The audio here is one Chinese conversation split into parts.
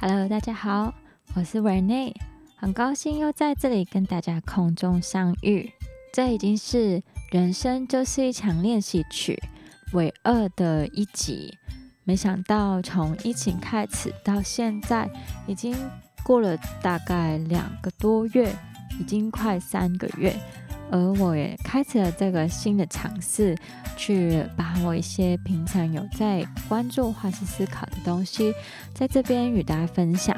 Hello，大家好，我是 Rene，很高兴又在这里跟大家空中相遇。这已经是人生就是一场练习曲尾二的一集。没想到从疫情开始到现在，已经过了大概两个多月，已经快三个月。而我也开启了这个新的尝试，去把我一些平常有在关注或是思考的东西，在这边与大家分享。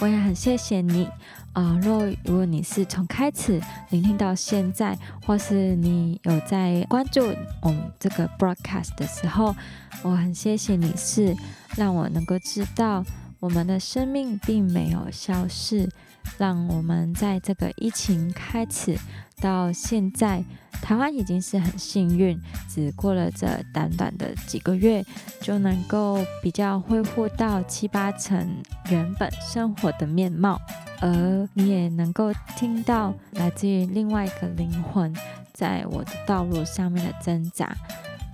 我也很谢谢你啊！若如果你是从开始聆听到现在，或是你有在关注我们这个 broadcast 的时候，我很谢谢你是让我能够知道我们的生命并没有消逝，让我们在这个疫情开始。到现在，台湾已经是很幸运，只过了这短短的几个月，就能够比较恢复到七八成原本生活的面貌，而你也能够听到来自于另外一个灵魂在我的道路上面的挣扎。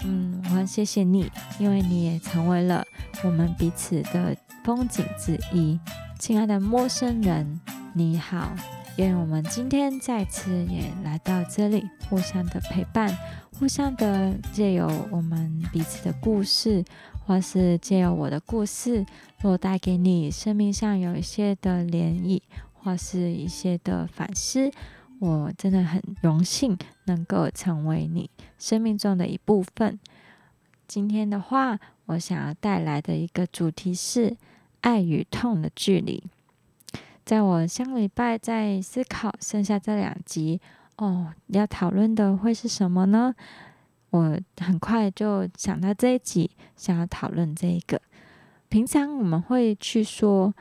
嗯，我很谢谢你，因为你也成为了我们彼此的风景之一。亲爱的陌生人，你好。愿我们今天再次也来到这里，互相的陪伴，互相的借由我们彼此的故事，或是借由我的故事，若带给你生命上有一些的涟漪，或是一些的反思，我真的很荣幸能够成为你生命中的一部分。今天的话，我想要带来的一个主题是爱与痛的距离。在我上礼拜在思考剩下这两集哦，要讨论的会是什么呢？我很快就想到这一集，想要讨论这一个。平常我们会去说，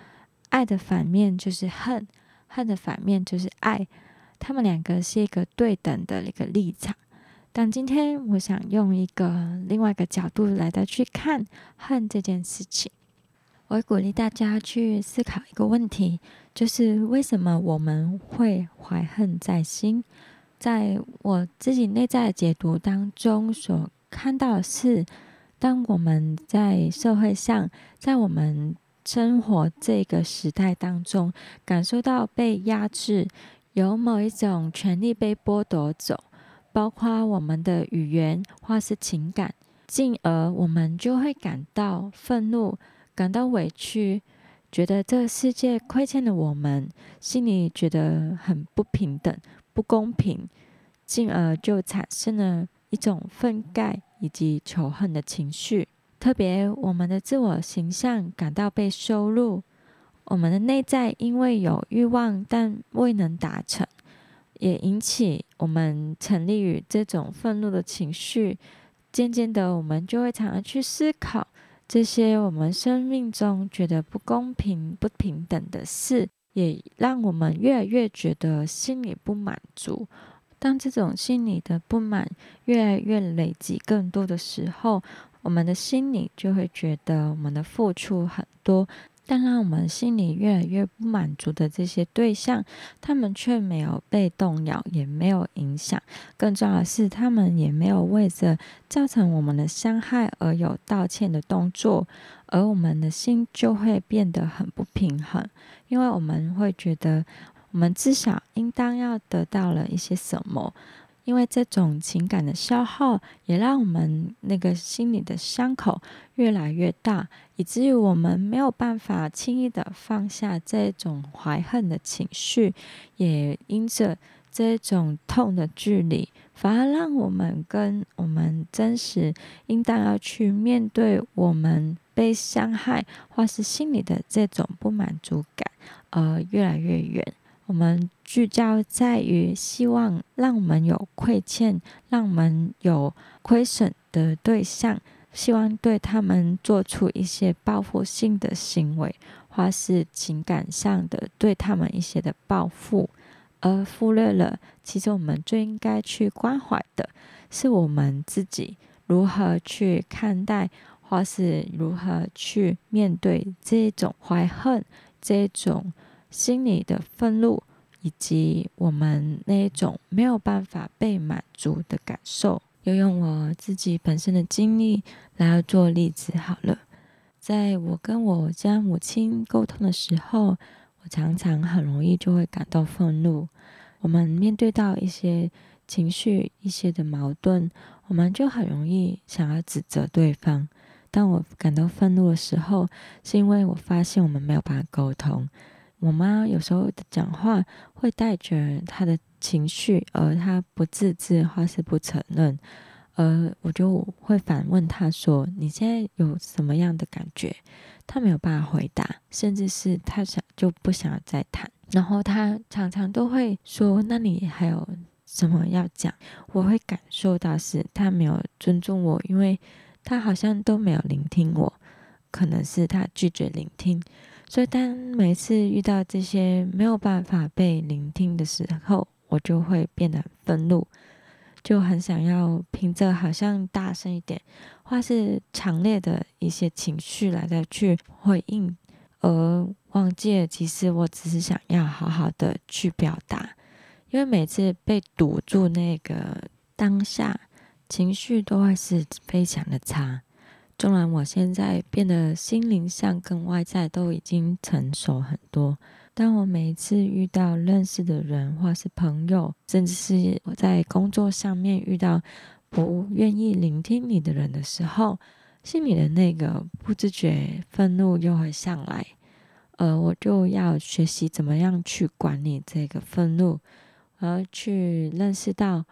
爱的反面就是恨，恨的反面就是爱，他们两个是一个对等的一个立场。但今天我想用一个另外一个角度来的去看恨这件事情。我鼓励大家去思考一个问题，就是为什么我们会怀恨在心？在我自己内在的解读当中，所看到的是，当我们在社会上，在我们生活这个时代当中，感受到被压制，有某一种权利被剥夺走，包括我们的语言或是情感，进而我们就会感到愤怒。感到委屈，觉得这个世界亏欠了我们，心里觉得很不平等、不公平，进而就产生了一种愤慨以及仇恨的情绪。特别我们的自我形象感到被收录，我们的内在因为有欲望但未能达成，也引起我们沉溺于这种愤怒的情绪。渐渐的，我们就会常常去思考。这些我们生命中觉得不公平、不平等的事，也让我们越来越觉得心里不满足。当这种心理的不满越来越累积更多的时候，我们的心里就会觉得我们的付出很多。但让我们心里越来越不满足的这些对象，他们却没有被动摇，也没有影响。更重要的是，他们也没有为着造成我们的伤害而有道歉的动作，而我们的心就会变得很不平衡，因为我们会觉得，我们至少应当要得到了一些什么。因为这种情感的消耗，也让我们那个心里的伤口越来越大，以至于我们没有办法轻易的放下这种怀恨的情绪，也因着这种痛的距离，反而让我们跟我们真实应当要去面对我们被伤害或是心里的这种不满足感，而越来越远。我们聚焦在于希望让我们有亏欠、让我们有亏损的对象，希望对他们做出一些报复性的行为，或是情感上的对他们一些的报复，而忽略了其实我们最应该去关怀的是我们自己如何去看待，或是如何去面对这种怀恨这种。心里的愤怒，以及我们那种没有办法被满足的感受，又用我自己本身的经历来做例子好了。在我跟我家母亲沟通的时候，我常常很容易就会感到愤怒。我们面对到一些情绪、一些的矛盾，我们就很容易想要指责对方。当我感到愤怒的时候，是因为我发现我们没有办法沟通。我妈有时候的讲话会带着她的情绪，而她不自知或是不承认，而我就会反问她说：“你现在有什么样的感觉？”她没有办法回答，甚至是她想就不想再谈。然后她常常都会说：“那你还有什么要讲？”我会感受到是她没有尊重我，因为她好像都没有聆听我，可能是她拒绝聆听。所以，当每次遇到这些没有办法被聆听的时候，我就会变得愤怒，就很想要凭着好像大声一点，或是强烈的一些情绪来的去回应，而忘记了其实我只是想要好好的去表达。因为每次被堵住那个当下，情绪都会是非常的差。纵然我现在变得心灵上跟外在都已经成熟很多，当我每一次遇到认识的人或是朋友，甚至是我在工作上面遇到不愿意聆听你的人的时候，心里的那个不自觉愤怒又会上来，而我就要学习怎么样去管理这个愤怒，而去认识到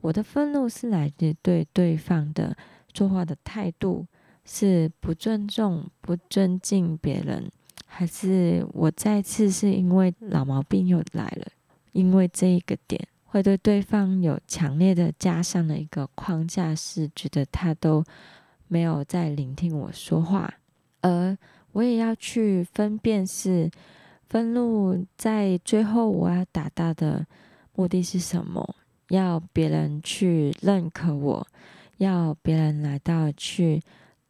我的愤怒是来自对对方的说话的态度。是不尊重、不尊敬别人，还是我再次是因为老毛病又来了？因为这一个点会对对方有强烈的加上了一个框架，是觉得他都没有在聆听我说话，而我也要去分辨是愤怒在最后我要达到的目的是什么？要别人去认可我，要别人来到去。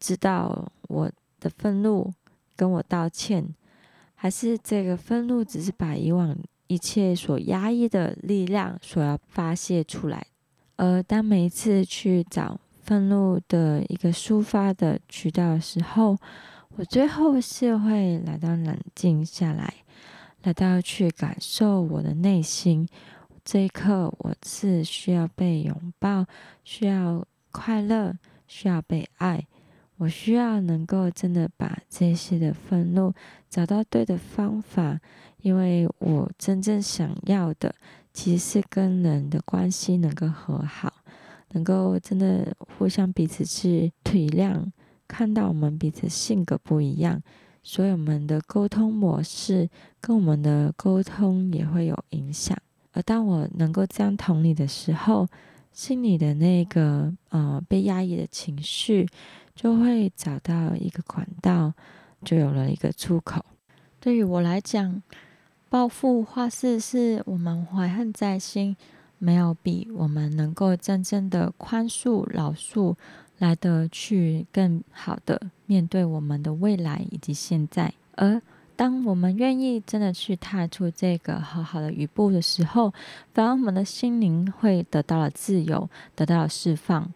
知道我的愤怒，跟我道歉，还是这个愤怒只是把以往一切所压抑的力量所要发泄出来？而当每一次去找愤怒的一个抒发的渠道的时候，我最后是会来到冷静下来，来到去感受我的内心。这一刻，我是需要被拥抱，需要快乐，需要被爱。我需要能够真的把这些的愤怒找到对的方法，因为我真正想要的其实是跟人的关系能够和好，能够真的互相彼此去体谅，看到我们彼此性格不一样，所以我们的沟通模式跟我们的沟通也会有影响。而当我能够这样同理的时候，心里的那个呃被压抑的情绪。就会找到一个管道，就有了一个出口。对于我来讲，报复或是是我们怀恨在心，没有比我们能够真正的宽恕、饶恕来得去更好的面对我们的未来以及现在。而当我们愿意真的去踏出这个好好的一步的时候，反而我们的心灵会得到了自由，得到了释放。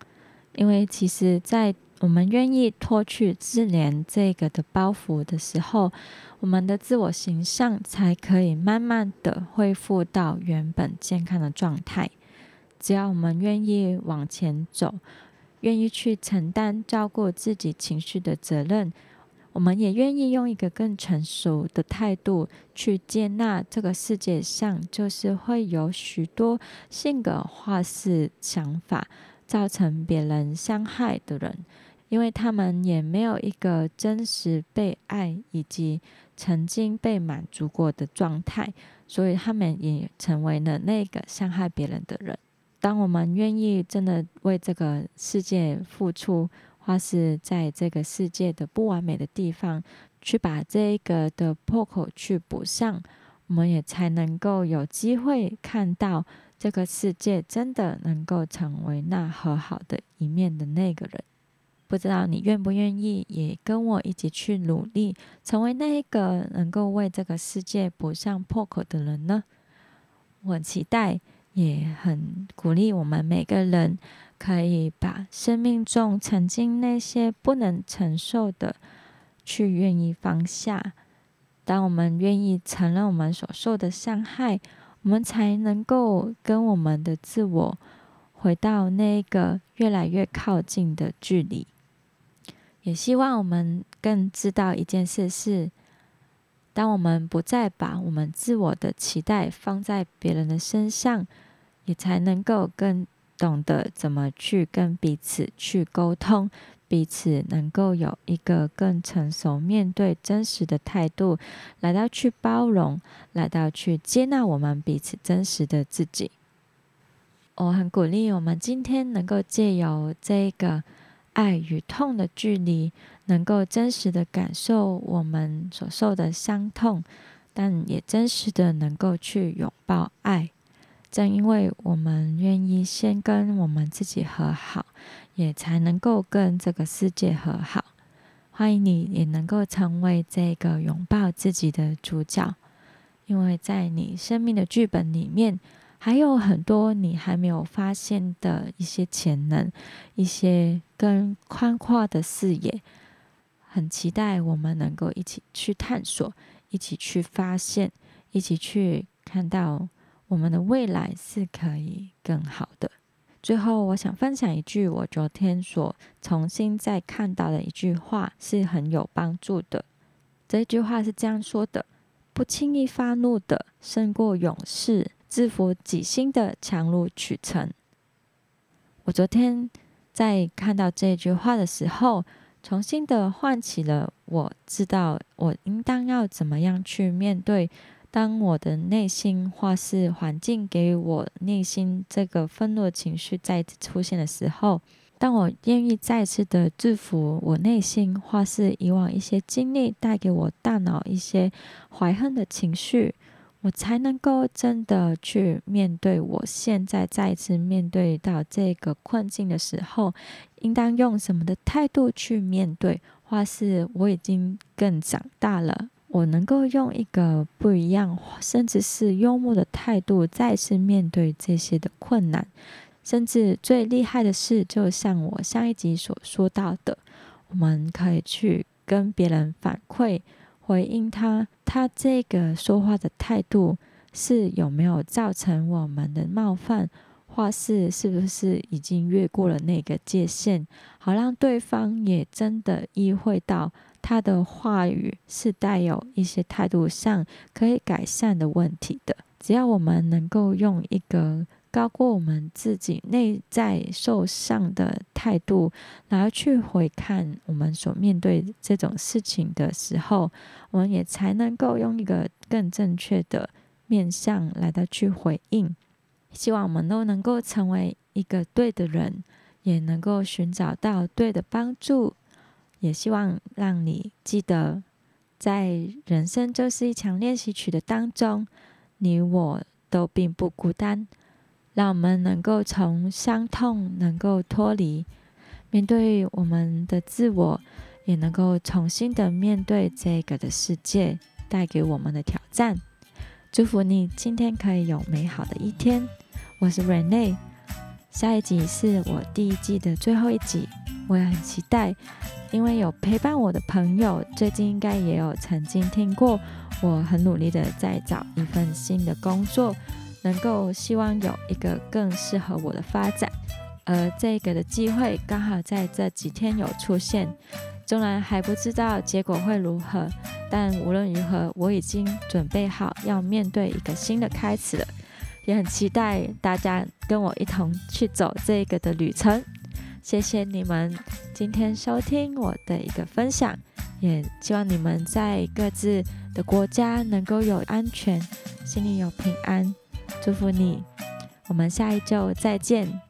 因为其实，在我们愿意脱去自怜这个的包袱的时候，我们的自我形象才可以慢慢的恢复到原本健康的状态。只要我们愿意往前走，愿意去承担照顾自己情绪的责任，我们也愿意用一个更成熟的态度去接纳这个世界上就是会有许多性格或是想法造成别人伤害的人。因为他们也没有一个真实被爱以及曾经被满足过的状态，所以他们也成为了那个伤害别人的人。当我们愿意真的为这个世界付出，或是在这个世界的不完美的地方去把这一个的破口去补上，我们也才能够有机会看到这个世界真的能够成为那和好的一面的那个人。不知道你愿不愿意也跟我一起去努力，成为那一个能够为这个世界补上破口的人呢？我期待，也很鼓励我们每个人，可以把生命中曾经那些不能承受的去愿意放下。当我们愿意承认我们所受的伤害，我们才能够跟我们的自我回到那个越来越靠近的距离。也希望我们更知道一件事是：当我们不再把我们自我的期待放在别人的身上，也才能够更懂得怎么去跟彼此去沟通。彼此能够有一个更成熟面对真实的态度，来到去包容，来到去接纳我们彼此真实的自己。我很鼓励我们今天能够借由这个爱与痛的距离，能够真实的感受我们所受的伤痛，但也真实的能够去拥抱爱。正因为我们愿意先跟我们自己和好。也才能够跟这个世界和好。欢迎你也能够成为这个拥抱自己的主角，因为在你生命的剧本里面，还有很多你还没有发现的一些潜能，一些更宽阔的视野。很期待我们能够一起去探索，一起去发现，一起去看到我们的未来是可以更好的。最后，我想分享一句我昨天所重新再看到的一句话，是很有帮助的。这句话是这样说的：“不轻易发怒的胜过勇士，制服己心的强如取成。”我昨天在看到这句话的时候，重新的唤起了我知道我应当要怎么样去面对。当我的内心或是环境给我内心这个愤怒情绪再次出现的时候，当我愿意再次的制服我内心或是以往一些经历带给我大脑一些怀恨的情绪，我才能够真的去面对我现在再次面对到这个困境的时候，应当用什么的态度去面对，或是我已经更长大了。我能够用一个不一样，甚至是幽默的态度，再次面对这些的困难。甚至最厉害的是，就像我上一集所说到的，我们可以去跟别人反馈，回应他，他这个说话的态度是有没有造成我们的冒犯，或是是不是已经越过了那个界限，好让对方也真的意会到。他的话语是带有一些态度上可以改善的问题的。只要我们能够用一个高过我们自己内在受伤的态度，然后去回看我们所面对这种事情的时候，我们也才能够用一个更正确的面向来到去回应。希望我们都能够成为一个对的人，也能够寻找到对的帮助。也希望让你记得，在人生就是一场练习曲的当中，你我都并不孤单。让我们能够从伤痛能够脱离，面对我们的自我，也能够重新的面对这个的世界带给我们的挑战。祝福你今天可以有美好的一天。我是 Rene，下一集是我第一季的最后一集，我也很期待。因为有陪伴我的朋友，最近应该也有曾经听过，我很努力的在找一份新的工作，能够希望有一个更适合我的发展，而这个的机会刚好在这几天有出现。纵然还不知道结果会如何，但无论如何，我已经准备好要面对一个新的开始了，也很期待大家跟我一同去走这个的旅程。谢谢你们今天收听我的一个分享，也希望你们在各自的国家能够有安全，心里有平安。祝福你，我们下一周再见。